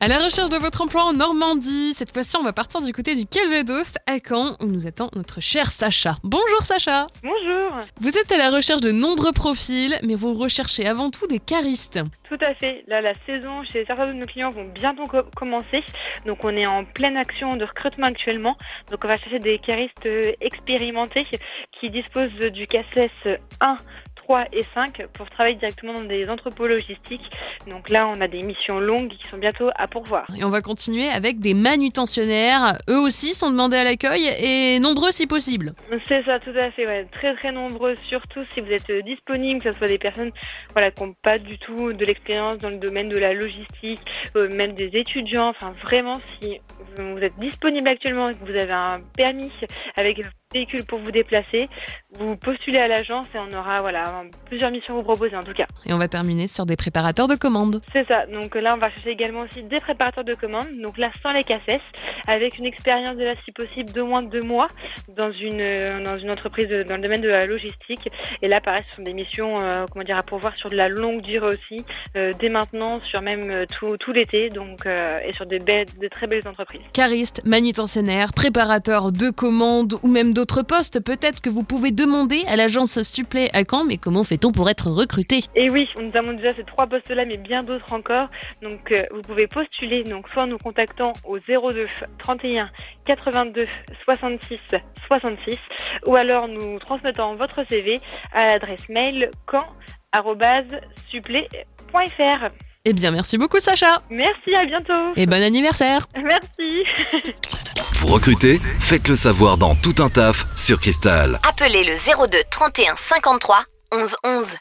À la recherche de votre emploi en Normandie, cette fois-ci on va partir du côté du Calvados à Caen où nous attend notre cher Sacha. Bonjour Sacha Bonjour. Vous êtes à la recherche de nombreux profils, mais vous recherchez avant tout des caristes. Tout à fait. Là, la saison chez certains de nos clients vont bientôt co- commencer. Donc, on est en pleine action de recrutement actuellement. Donc, on va chercher des caristes euh, expérimentés qui disposent du CACES 1, 3 et 5 pour travailler directement dans des entrepôts logistiques. Donc là, on a des missions longues qui sont bientôt à pourvoir. Et on va continuer avec des manutentionnaires. Eux aussi sont demandés à l'accueil et nombreux si possible. C'est ça, tout à fait. Ouais. Très très nombreux, surtout si vous êtes euh, disponible, que ce soit des personnes voilà, qui n'ont pas du tout de l'expérience dans le domaine de la logistique, euh, même des étudiants. Enfin, vraiment, si vous êtes disponible actuellement et que vous avez un permis avec un véhicule pour vous déplacer, vous postulez à l'agence et on aura voilà plusieurs missions à vous proposer en tout cas. Et on va terminer sur des préparateurs de commandes. C'est ça. Donc là, on va chercher également aussi des préparateurs de commandes. Donc là, sans les cassettes, avec une expérience de là, si possible, de moins de deux mois dans une euh, dans une entreprise de- dans le domaine de la logistique. Et là, pareil, ce sont des missions, euh, comment dire, à pourvoir sur de la longue durée aussi, euh, dès maintenant, sur même euh, tout, tout l'été, donc euh, et sur des belles, de très belles entreprises. Caristes, manutentionnaires, préparateurs de commandes ou même d'autres postes, peut-être que vous pouvez demander à l'agence Supplé à Caen, mais comment fait-on pour être recruté? Et oui, nous avons déjà ces trois postes-là, mais bien d'autres encore. Donc, euh, vous pouvez postuler, donc soit en nous contactant au 02 31 82 66 66, ou alors nous transmettant votre CV à l'adresse mail camp@supplé.fr. Eh bien, merci beaucoup Sacha Merci, à bientôt. et bon anniversaire Merci. Vous recrutez Faites le savoir dans Tout un taf sur Cristal. Appelez le 02 31 53 11 11.